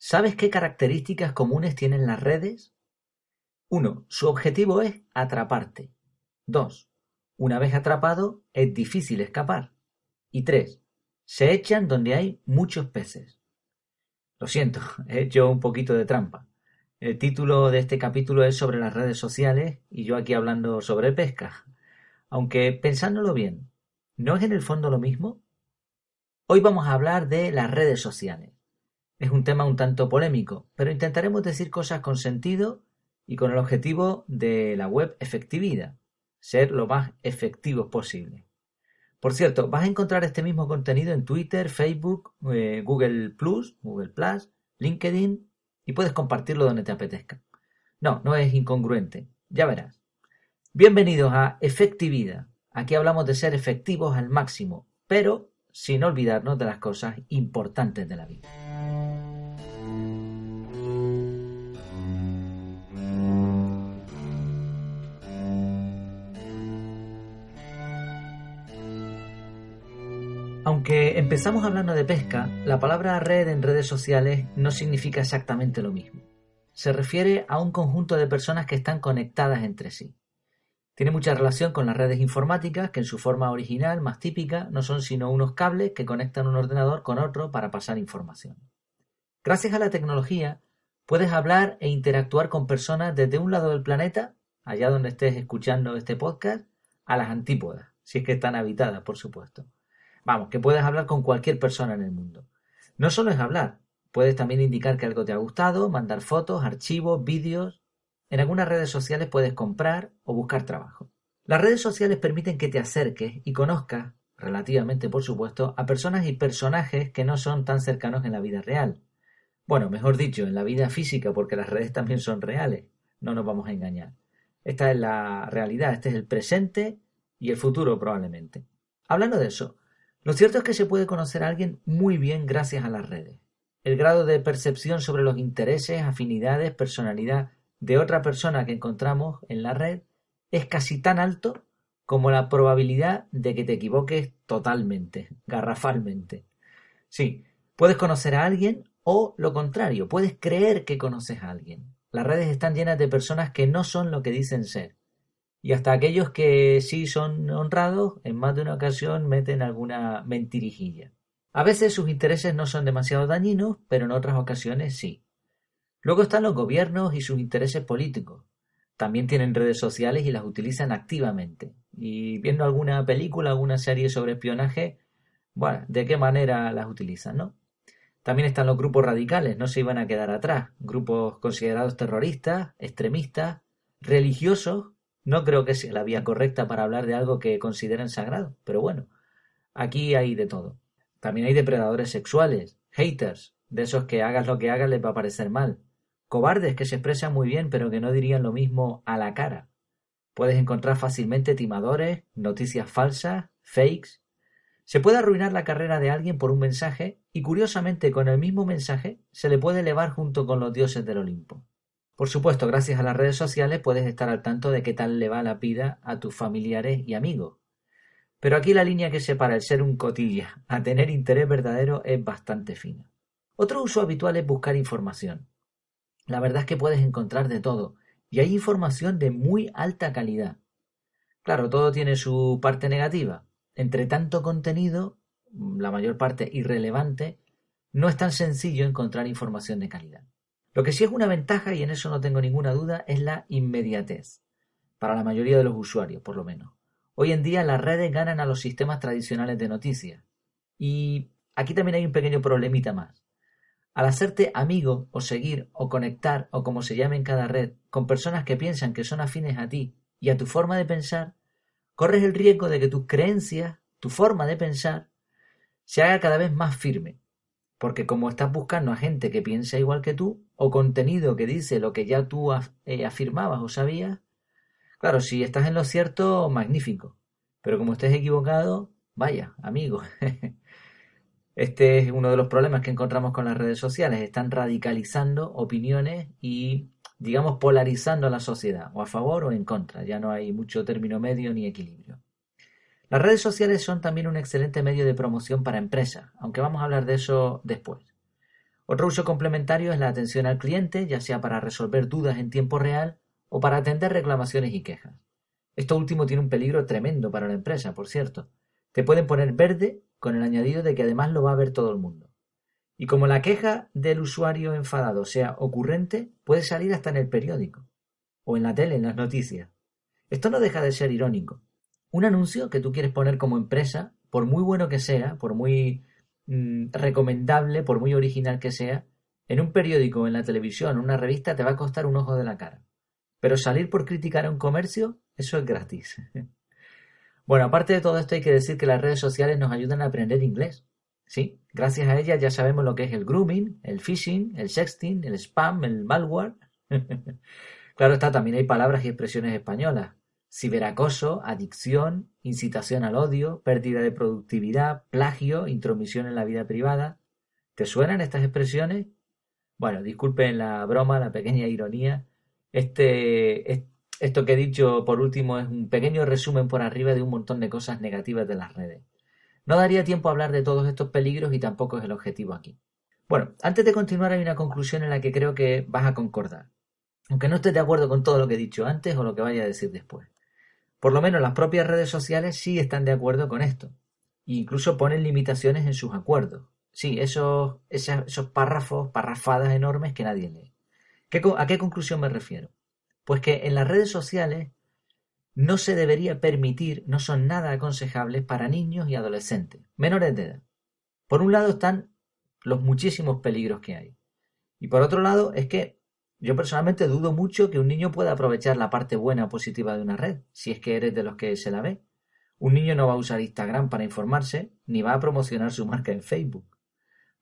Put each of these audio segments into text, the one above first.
¿Sabes qué características comunes tienen las redes? 1. Su objetivo es atraparte. 2. Una vez atrapado, es difícil escapar. Y 3. Se echan donde hay muchos peces. Lo siento, he hecho un poquito de trampa. El título de este capítulo es sobre las redes sociales y yo aquí hablando sobre pesca. Aunque pensándolo bien, ¿no es en el fondo lo mismo? Hoy vamos a hablar de las redes sociales. Es un tema un tanto polémico, pero intentaremos decir cosas con sentido y con el objetivo de la web efectividad, ser lo más efectivos posible. Por cierto, vas a encontrar este mismo contenido en Twitter, Facebook, eh, Google Plus, Google Plus, LinkedIn y puedes compartirlo donde te apetezca. No, no es incongruente, ya verás. Bienvenidos a Efectividad. Aquí hablamos de ser efectivos al máximo, pero sin olvidarnos de las cosas importantes de la vida. Empezamos hablando de pesca, la palabra red en redes sociales no significa exactamente lo mismo. Se refiere a un conjunto de personas que están conectadas entre sí. Tiene mucha relación con las redes informáticas, que en su forma original, más típica, no son sino unos cables que conectan un ordenador con otro para pasar información. Gracias a la tecnología, puedes hablar e interactuar con personas desde un lado del planeta, allá donde estés escuchando este podcast, a las antípodas, si es que están habitadas, por supuesto. Vamos, que puedes hablar con cualquier persona en el mundo. No solo es hablar, puedes también indicar que algo te ha gustado, mandar fotos, archivos, vídeos. En algunas redes sociales puedes comprar o buscar trabajo. Las redes sociales permiten que te acerques y conozcas, relativamente por supuesto, a personas y personajes que no son tan cercanos en la vida real. Bueno, mejor dicho, en la vida física, porque las redes también son reales. No nos vamos a engañar. Esta es la realidad, este es el presente y el futuro probablemente. Hablando de eso, lo cierto es que se puede conocer a alguien muy bien gracias a las redes. El grado de percepción sobre los intereses, afinidades, personalidad de otra persona que encontramos en la red es casi tan alto como la probabilidad de que te equivoques totalmente, garrafalmente. Sí, puedes conocer a alguien o lo contrario, puedes creer que conoces a alguien. Las redes están llenas de personas que no son lo que dicen ser y hasta aquellos que sí son honrados, en más de una ocasión meten alguna mentirijilla. A veces sus intereses no son demasiado dañinos, pero en otras ocasiones sí. Luego están los gobiernos y sus intereses políticos. También tienen redes sociales y las utilizan activamente. Y viendo alguna película, alguna serie sobre espionaje, bueno, ¿de qué manera las utilizan, no? También están los grupos radicales, no se iban a quedar atrás. Grupos considerados terroristas, extremistas, religiosos no creo que sea la vía correcta para hablar de algo que consideren sagrado, pero bueno, aquí hay de todo. También hay depredadores sexuales, haters, de esos que hagas lo que hagas les va a parecer mal. Cobardes que se expresan muy bien pero que no dirían lo mismo a la cara. Puedes encontrar fácilmente timadores, noticias falsas, fakes. Se puede arruinar la carrera de alguien por un mensaje y curiosamente con el mismo mensaje se le puede elevar junto con los dioses del Olimpo. Por supuesto, gracias a las redes sociales puedes estar al tanto de qué tal le va la vida a tus familiares y amigos. Pero aquí la línea que separa el ser un cotilla a tener interés verdadero es bastante fina. Otro uso habitual es buscar información. La verdad es que puedes encontrar de todo, y hay información de muy alta calidad. Claro, todo tiene su parte negativa. Entre tanto contenido, la mayor parte irrelevante, no es tan sencillo encontrar información de calidad. Lo que sí es una ventaja, y en eso no tengo ninguna duda, es la inmediatez, para la mayoría de los usuarios, por lo menos. Hoy en día las redes ganan a los sistemas tradicionales de noticias. Y aquí también hay un pequeño problemita más. Al hacerte amigo o seguir o conectar o como se llame en cada red con personas que piensan que son afines a ti y a tu forma de pensar, corres el riesgo de que tus creencias, tu forma de pensar, se haga cada vez más firme porque como estás buscando a gente que piensa igual que tú, o contenido que dice lo que ya tú eh, afirmabas o sabías, claro, si estás en lo cierto, magnífico. Pero como estés equivocado, vaya, amigo. Este es uno de los problemas que encontramos con las redes sociales. Están radicalizando opiniones y, digamos, polarizando a la sociedad, o a favor o en contra. Ya no hay mucho término medio ni equilibrio. Las redes sociales son también un excelente medio de promoción para empresas, aunque vamos a hablar de eso después. Otro uso complementario es la atención al cliente, ya sea para resolver dudas en tiempo real o para atender reclamaciones y quejas. Esto último tiene un peligro tremendo para la empresa, por cierto. Te pueden poner verde con el añadido de que además lo va a ver todo el mundo. Y como la queja del usuario enfadado sea ocurrente, puede salir hasta en el periódico o en la tele, en las noticias. Esto no deja de ser irónico. Un anuncio que tú quieres poner como empresa, por muy bueno que sea, por muy mm, recomendable, por muy original que sea, en un periódico, en la televisión, en una revista, te va a costar un ojo de la cara. Pero salir por criticar a un comercio, eso es gratis. bueno, aparte de todo esto hay que decir que las redes sociales nos ayudan a aprender inglés. Sí, gracias a ellas ya sabemos lo que es el grooming, el phishing, el sexting, el spam, el malware. Claro está, también hay palabras y expresiones españolas. Ciberacoso, adicción, incitación al odio, pérdida de productividad, plagio, intromisión en la vida privada. ¿Te suenan estas expresiones? Bueno, disculpen la broma, la pequeña ironía. Este, esto que he dicho por último es un pequeño resumen por arriba de un montón de cosas negativas de las redes. No daría tiempo a hablar de todos estos peligros y tampoco es el objetivo aquí. Bueno, antes de continuar hay una conclusión en la que creo que vas a concordar aunque no estés de acuerdo con todo lo que he dicho antes o lo que vaya a decir después. Por lo menos las propias redes sociales sí están de acuerdo con esto. E incluso ponen limitaciones en sus acuerdos. Sí, esos, esos, párrafos, parrafadas enormes que nadie lee. ¿A qué conclusión me refiero? Pues que en las redes sociales no se debería permitir, no son nada aconsejables para niños y adolescentes, menores de edad. Por un lado están los muchísimos peligros que hay. Y por otro lado es que yo personalmente dudo mucho que un niño pueda aprovechar la parte buena o positiva de una red, si es que eres de los que se la ve. Un niño no va a usar Instagram para informarse, ni va a promocionar su marca en Facebook.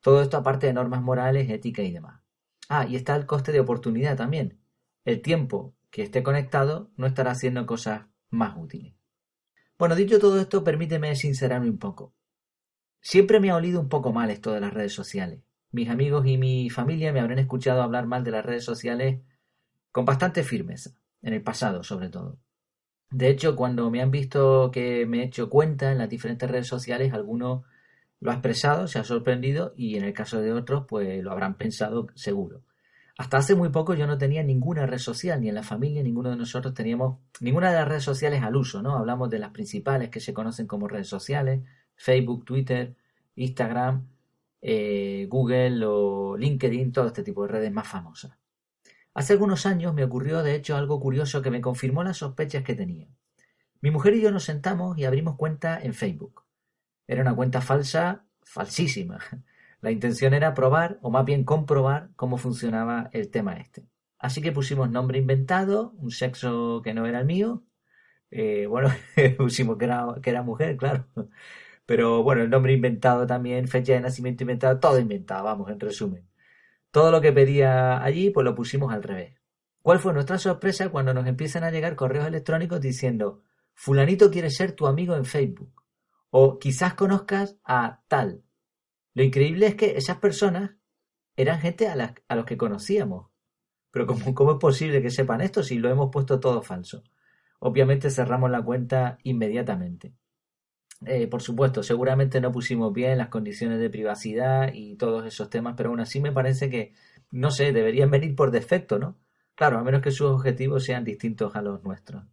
Todo esto aparte de normas morales, ética y demás. Ah, y está el coste de oportunidad también. El tiempo que esté conectado no estará haciendo cosas más útiles. Bueno, dicho todo esto, permíteme sincerarme un poco. Siempre me ha olido un poco mal esto de las redes sociales. Mis amigos y mi familia me habrán escuchado hablar mal de las redes sociales con bastante firmeza, en el pasado sobre todo. De hecho, cuando me han visto que me he hecho cuenta en las diferentes redes sociales, alguno lo ha expresado, se ha sorprendido y en el caso de otros, pues lo habrán pensado seguro. Hasta hace muy poco yo no tenía ninguna red social, ni en la familia ninguno de nosotros teníamos ninguna de las redes sociales al uso, ¿no? Hablamos de las principales que se conocen como redes sociales, Facebook, Twitter, Instagram, eh, Google o LinkedIn, todo este tipo de redes más famosas. Hace algunos años me ocurrió de hecho algo curioso que me confirmó las sospechas que tenía. Mi mujer y yo nos sentamos y abrimos cuenta en Facebook. Era una cuenta falsa, falsísima. La intención era probar, o más bien comprobar, cómo funcionaba el tema este. Así que pusimos nombre inventado, un sexo que no era el mío. Eh, bueno, pusimos que era, que era mujer, claro. Pero bueno, el nombre inventado también, fecha de nacimiento inventada, todo inventado, vamos, en resumen. Todo lo que pedía allí, pues lo pusimos al revés. ¿Cuál fue nuestra sorpresa cuando nos empiezan a llegar correos electrónicos diciendo, fulanito quiere ser tu amigo en Facebook? O quizás conozcas a tal. Lo increíble es que esas personas eran gente a, a los que conocíamos. Pero ¿cómo, ¿cómo es posible que sepan esto si lo hemos puesto todo falso? Obviamente cerramos la cuenta inmediatamente. Eh, por supuesto, seguramente no pusimos bien las condiciones de privacidad y todos esos temas, pero aún así me parece que, no sé, deberían venir por defecto, ¿no? Claro, a menos que sus objetivos sean distintos a los nuestros.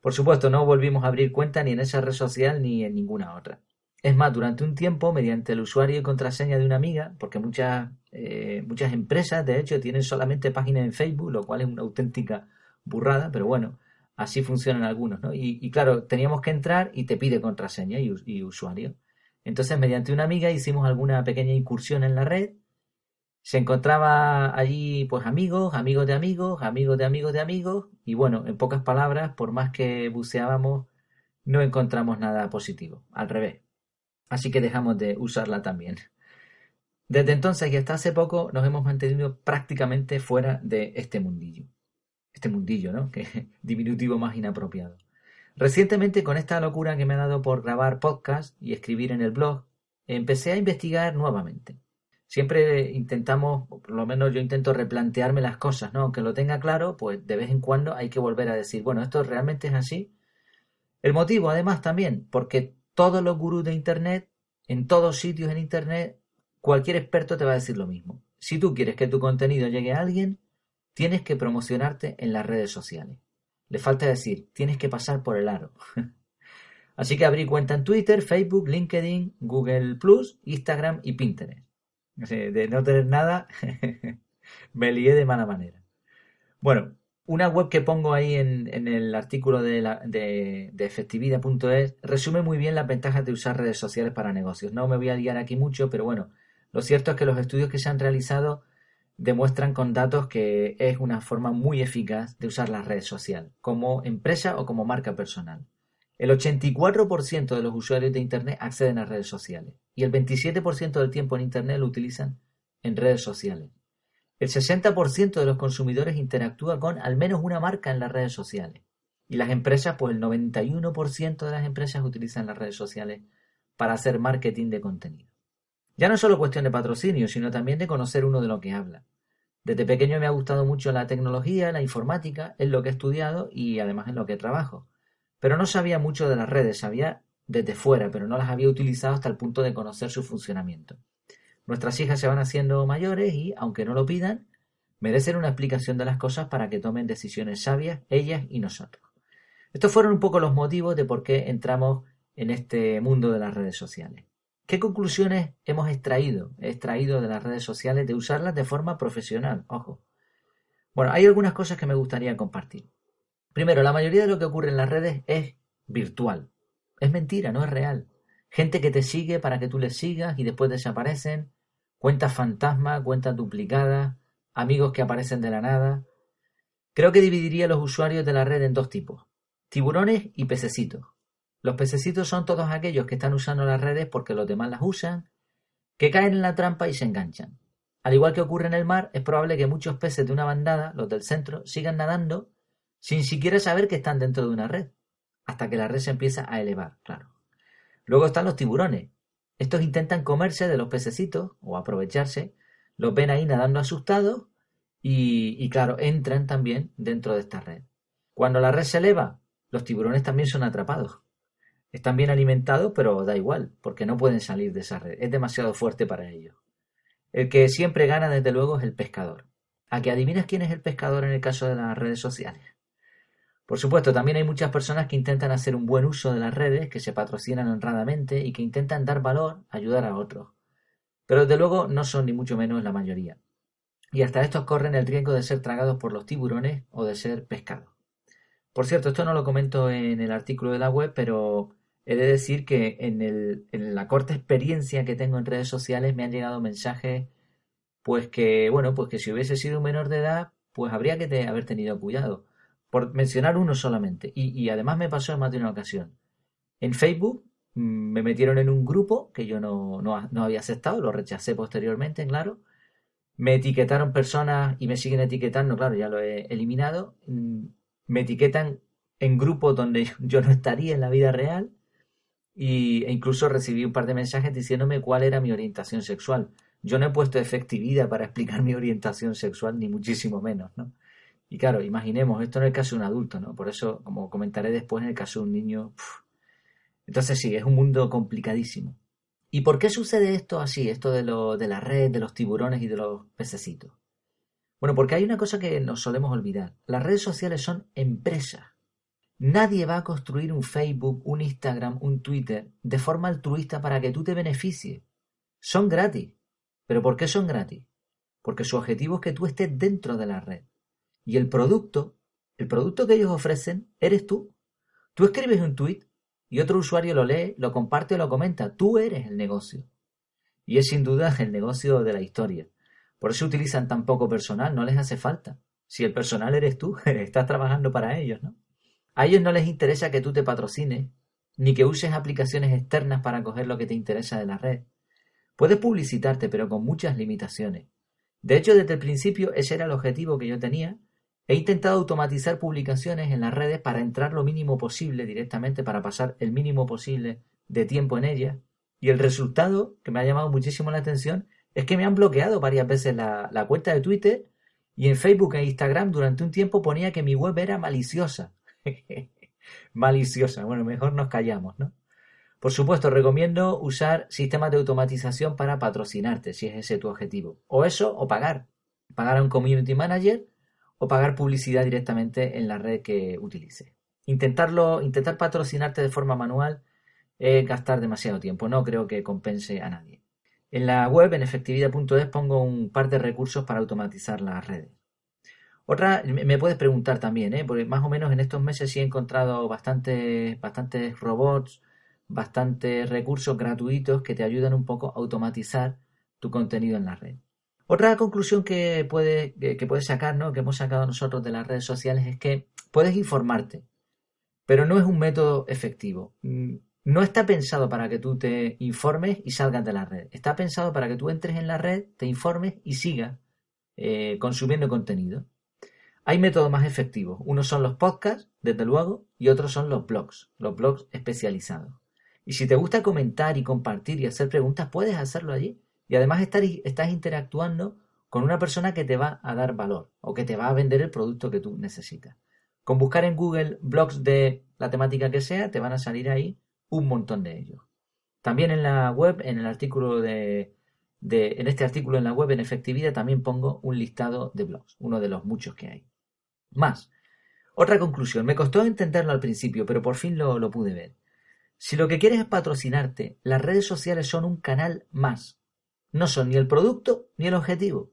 Por supuesto, no volvimos a abrir cuenta ni en esa red social ni en ninguna otra. Es más, durante un tiempo, mediante el usuario y contraseña de una amiga, porque muchas, eh, muchas empresas, de hecho, tienen solamente páginas en Facebook, lo cual es una auténtica burrada, pero bueno, Así funcionan algunos, ¿no? Y, claro, teníamos que entrar y te pide contraseña y, usuario. Entonces, mediante una amiga hicimos alguna pequeña incursión en la red. Se encontraba allí, pues, amigos, amigos de amigos, amigos de amigos de amigos. Y bueno, en pocas palabras, por más que buceábamos, no encontramos nada positivo. Al revés. Así que dejamos de usarla también. Desde entonces y hasta hace poco nos hemos mantenido prácticamente fuera de este mundillo este mundillo, ¿no? Que diminutivo más inapropiado. Recientemente, con esta locura que me ha dado por grabar podcast y escribir en el blog, empecé a investigar nuevamente. Siempre intentamos, por lo menos yo intento replantearme las cosas, ¿no? Aunque lo tenga claro, pues de vez en cuando hay que volver a decir, bueno, esto realmente es así. El motivo, además, también, porque todos los gurús de Internet, en todos sitios en Internet, cualquier experto te va a decir lo mismo. Si tú quieres que tu contenido llegue a alguien, tienes que promocionarte en las redes sociales. Le falta decir, tienes que pasar por el aro. Así que abrí cuenta en Twitter, Facebook, LinkedIn, Google Plus, Instagram y Pinterest. De no tener nada, me lié de mala manera. Bueno, una web que pongo ahí en, el artículo de, de, efectividad.es resume muy bien las ventajas de usar redes sociales para negocios. No me voy a liar aquí mucho, pero bueno, lo cierto es que los estudios que se han realizado demuestran con datos que es una forma muy eficaz de usar las redes sociales, como empresa o como marca personal. El 84% de los usuarios de Internet acceden a redes sociales y el 27% del tiempo en Internet lo utilizan en redes sociales. El 60% de los consumidores interactúa con al menos una marca en las redes sociales. Y las empresas, pues el 91% de las empresas utilizan las redes sociales para hacer marketing de contenido. Ya no es solo cuestión de patrocinio, sino también de conocer uno de lo que habla. Desde pequeño me ha gustado mucho la tecnología, la informática, es lo que he estudiado y además en lo que trabajo. Pero no sabía mucho de las redes, sabía desde fuera, pero no las había utilizado hasta el punto de conocer su funcionamiento. Nuestras hijas se van haciendo mayores y, aunque no lo pidan, merecen una explicación de las cosas para que tomen decisiones sabias ellas y nosotros. Estos fueron un poco los motivos de por qué entramos en este mundo de las redes sociales. ¿Qué conclusiones hemos extraído? extraído de las redes sociales de usarlas de forma profesional, ojo. Bueno, hay algunas cosas que me gustaría compartir. Primero, la mayoría de lo que ocurre en las redes es virtual. Es mentira, no es real. Gente que te sigue para que tú les sigas y después desaparecen cuentas fantasma, cuentas duplicadas, amigos que aparecen de la nada. Creo que dividiría los usuarios de la red en dos tipos, tiburones y pececitos. Los pececitos son todos aquellos que están usando las redes porque los demás las usan, que caen en la trampa y se enganchan. Al igual que ocurre en el mar, es probable que muchos peces de una bandada, los del centro, sigan nadando sin siquiera saber que están dentro de una red, hasta que la red se empieza a elevar, claro. Luego están los tiburones, estos intentan comerse de los pececitos o aprovecharse, los ven ahí nadando asustados y, claro, entran también dentro de esta red. Cuando la red se eleva, los tiburones también son atrapados. Están bien alimentados, pero da igual, porque no pueden salir de esa red. Es demasiado fuerte para ellos. El que siempre gana, desde luego, es el pescador. ¿A que adivinas quién es el pescador en el caso de las redes sociales? Por supuesto, también hay muchas personas que intentan hacer un buen uso de las redes, que se patrocinan honradamente y que intentan dar valor, ayudar a otros. Pero desde luego no son ni mucho menos la mayoría. Y hasta estos corren el riesgo de ser tragados por los tiburones o de ser pescados. Por cierto, esto no lo comento en el artículo de la web, pero he de decir que en, en la corta experiencia que tengo en redes sociales me han llegado mensajes pues que, bueno, pues que si hubiese sido un menor de edad, pues habría que haber tenido cuidado por mencionar uno solamente. Y, además me pasó en más de una ocasión. En Facebook mm, me metieron en un grupo que yo no, no, había aceptado, lo rechacé posteriormente, claro. Me etiquetaron personas y me siguen etiquetando, claro, ya lo he eliminado. Mm, me etiquetan en grupos donde yo no estaría en la vida real. Y, e incluso recibí un par de mensajes diciéndome cuál era mi orientación sexual. Yo no he puesto efectividad para explicar mi orientación sexual, ni muchísimo menos, ¿no? Y claro, imaginemos, esto en el caso de un adulto, ¿no? Por eso, como comentaré después, en el caso de un niño. Entonces sí, es un mundo complicadísimo. ¿Y por qué sucede esto así, esto de, lo, de la red, de los tiburones y de los pececitos? Bueno, porque hay una cosa que nos solemos olvidar. Las redes sociales son empresas. Nadie va a construir un Facebook, un Instagram, un Twitter de forma altruista para que tú te beneficies. Son gratis. ¿Pero por qué son gratis? Porque su objetivo es que tú estés dentro de la red. Y el producto, el producto que ellos ofrecen, eres tú. Tú escribes un tweet y otro usuario lo lee, lo comparte o lo comenta. Tú eres el negocio. Y es sin duda el negocio de la historia. Por eso utilizan tan poco personal, no les hace falta. Si el personal eres tú, estás trabajando para ellos, ¿no? A ellos no les interesa que tú te patrocines, ni que uses aplicaciones externas para coger lo que te interesa de la red. Puedes publicitarte, pero con muchas limitaciones. De hecho, desde el principio ese era el objetivo que yo tenía He intentado automatizar publicaciones en las redes para entrar lo mínimo posible directamente, para pasar el mínimo posible de tiempo en ellas. Y el resultado, que me ha llamado muchísimo la atención, es que me han bloqueado varias veces la, cuenta de Twitter y en Facebook e Instagram durante un tiempo ponía que mi web era maliciosa. maliciosa. Bueno, mejor nos callamos, ¿no? Por supuesto, recomiendo usar sistemas de automatización para patrocinarte, si es ese tu objetivo. O eso, o pagar. Pagar a un community manager o pagar publicidad directamente en la red que utilices. Intentarlo, intentar patrocinarte de forma manual es gastar demasiado tiempo. No creo que compense a nadie. En la web, en efectividad.es, pongo un par de recursos para automatizar las redes. Otra, me puedes preguntar también, ¿eh? porque más o menos en estos meses sí he encontrado bastantes, robots, bastantes recursos gratuitos que te ayudan un poco a automatizar tu contenido en la red. Otra conclusión que puedes que puede sacar, ¿no? que hemos sacado nosotros de las redes sociales es que puedes informarte, pero no es un método efectivo. Mm, no está pensado para que tú te informes y salgas de la red. Está pensado para que tú entres en la red, te informes y sigas eh, consumiendo contenido. Hay métodos más efectivos. Unos son los podcasts, desde luego, y otros son los blogs, los blogs especializados. Y si te gusta comentar y compartir y hacer preguntas, puedes hacerlo allí. Y además estás interactuando con una persona que te va a dar valor o que te va a vender el producto que tú necesitas. Con buscar en Google blogs de la temática que sea, te van a salir ahí un montón de ellos. También en la web, en el artículo de, en este artículo en la web en efectividad también pongo un listado de blogs, uno de los muchos que hay. Más. Otra conclusión. Me costó entenderlo al principio, pero por fin lo, pude ver. Si lo que quieres es patrocinarte, las redes sociales son un canal más. No son ni el producto ni el objetivo.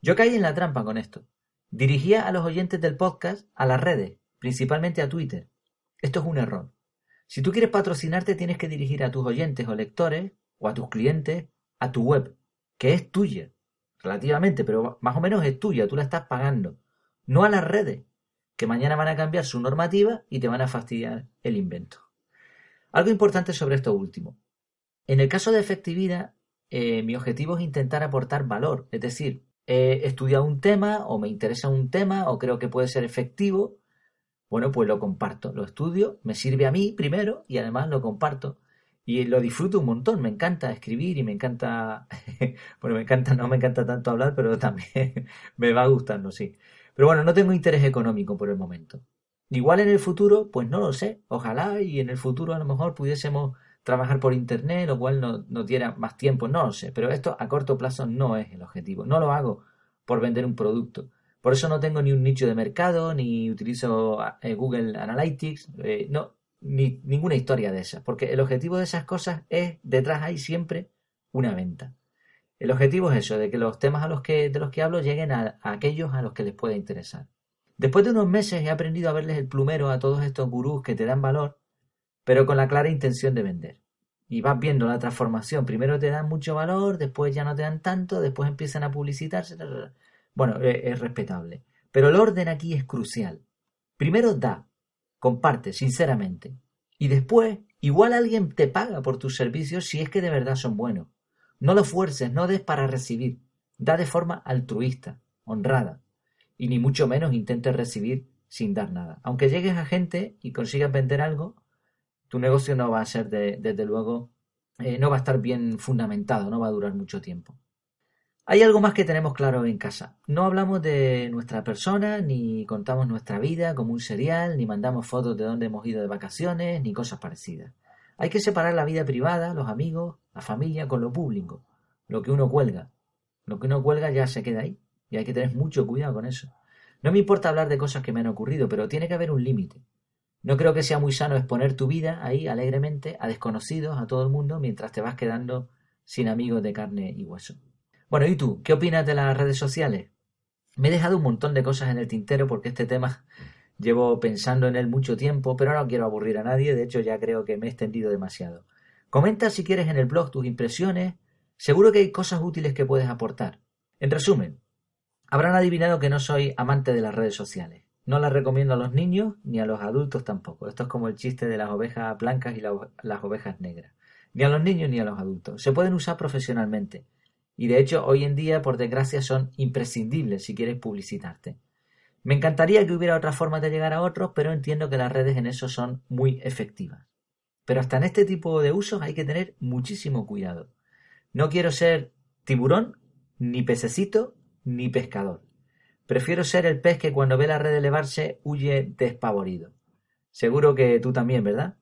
Yo caí en la trampa con esto. Dirigía a los oyentes del podcast a las redes, principalmente a Twitter. Esto es un error. Si tú quieres patrocinarte, tienes que dirigir a tus oyentes o lectores o a tus clientes a tu web, que es tuya, relativamente, pero más o menos es tuya, tú la estás pagando, no a las redes, que mañana van a cambiar su normativa y te van a fastidiar el invento. Algo importante sobre esto último. En el caso de efectividad, eh, mi objetivo es intentar aportar valor, es decir, he estudiado un tema o me interesa un tema o creo que puede ser efectivo bueno, pues lo comparto, lo estudio, me sirve a mí primero y además lo comparto. Y lo disfruto un montón, me encanta escribir y me encanta, bueno, me encanta, no me encanta tanto hablar, pero también me va gustando, sí. Pero bueno, no tengo interés económico por el momento. Igual en el futuro, pues no lo sé, ojalá y en el futuro a lo mejor pudiésemos trabajar por internet, lo cual nos no diera más tiempo, no lo sé, pero esto a corto plazo no es el objetivo, no lo hago por vender un producto, por eso no tengo ni un nicho de mercado, ni utilizo eh, Google Analytics, eh, no, ni ninguna historia de esas, porque el objetivo de esas cosas es, detrás hay siempre una venta. El objetivo es eso, de que los temas a los que, de los que hablo lleguen a, aquellos a los que les pueda interesar. Después de unos meses he aprendido a verles el plumero a todos estos gurús que te dan valor, pero con la clara intención de vender. Y vas viendo la transformación. Primero te dan mucho valor, después ya no te dan tanto, después empiezan a publicitarse. Bueno, e, es, respetable. Pero el orden aquí es crucial. Primero da, comparte sinceramente. Y después, igual alguien te paga por tus servicios si es que de verdad son buenos. No lo fuerces, no des para recibir. Da de forma altruista, honrada. Y ni mucho menos intentes recibir sin dar nada. Aunque llegues a gente y consigas vender algo, tu negocio no va a ser, desde luego, eh, no va a estar bien fundamentado, no va a durar mucho tiempo. Hay algo más que tenemos claro en casa. No hablamos de nuestra persona, ni contamos nuestra vida como un serial, ni mandamos fotos de dónde hemos ido de vacaciones, ni cosas parecidas. Hay que separar la vida privada, los amigos, la familia, con lo público. Lo que uno cuelga. Lo que uno cuelga ya se queda ahí. Y hay que tener mucho cuidado con eso. No me importa hablar de cosas que me han ocurrido, pero tiene que haber un límite. No creo que sea muy sano exponer tu vida ahí alegremente a desconocidos, a todo el mundo, mientras te vas quedando sin amigos de carne y hueso. Bueno, ¿y tú? ¿Qué opinas de las redes sociales? Me he dejado un montón de cosas en el tintero porque este tema llevo pensando en él mucho tiempo, pero no quiero aburrir a nadie, de hecho ya creo que me he extendido demasiado. Comenta si quieres en el blog tus impresiones, seguro que hay cosas útiles que puedes aportar. En resumen, habrán adivinado que no soy amante de las redes sociales. No las recomiendo a los niños ni a los adultos tampoco. Esto es como el chiste de las ovejas blancas y las ovejas negras. Ni a los niños ni a los adultos. Se pueden usar profesionalmente y de hecho, hoy en día, por desgracia, son imprescindibles si quieres publicitarte. Me encantaría que hubiera otra forma de llegar a otros, pero entiendo que las redes en eso son muy efectivas. Pero hasta en este tipo de usos hay que tener muchísimo cuidado. No quiero ser tiburón, ni pececito, ni pescador. Prefiero ser el pez que cuando ve la red elevarse huye despavorido. Seguro que tú también, ¿verdad?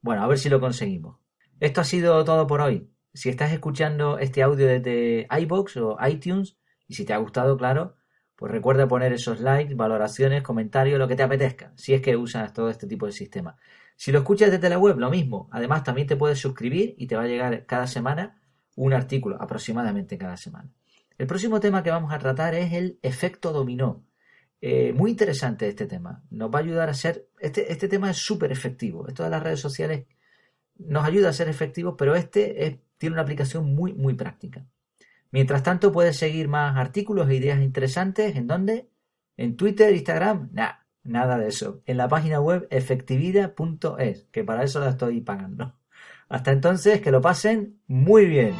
Bueno, a ver si lo conseguimos. Esto ha sido todo por hoy. Si estás escuchando este audio desde iBox o iTunes, y si te ha gustado, claro, pues recuerda poner esos likes, valoraciones, comentarios, lo que te apetezca, si es que usas todo este tipo de sistema. Si lo escuchas desde la web, lo mismo. Además, también te puedes suscribir y te va a llegar cada semana un artículo, aproximadamente cada semana. El próximo tema que vamos a tratar es el efecto dominó. Eh, muy interesante este tema. Nos va a ayudar a ser. Este, este tema es súper efectivo. Esto de las redes sociales nos ayuda a ser efectivos, pero este tiene una aplicación muy, muy práctica. Mientras tanto, puedes seguir más artículos e ideas interesantes. ¿En dónde? ¿En Twitter, Instagram? Nada, nada de eso. En la página web efectividad.es, que para eso la estoy pagando. Hasta entonces, que lo pasen muy bien.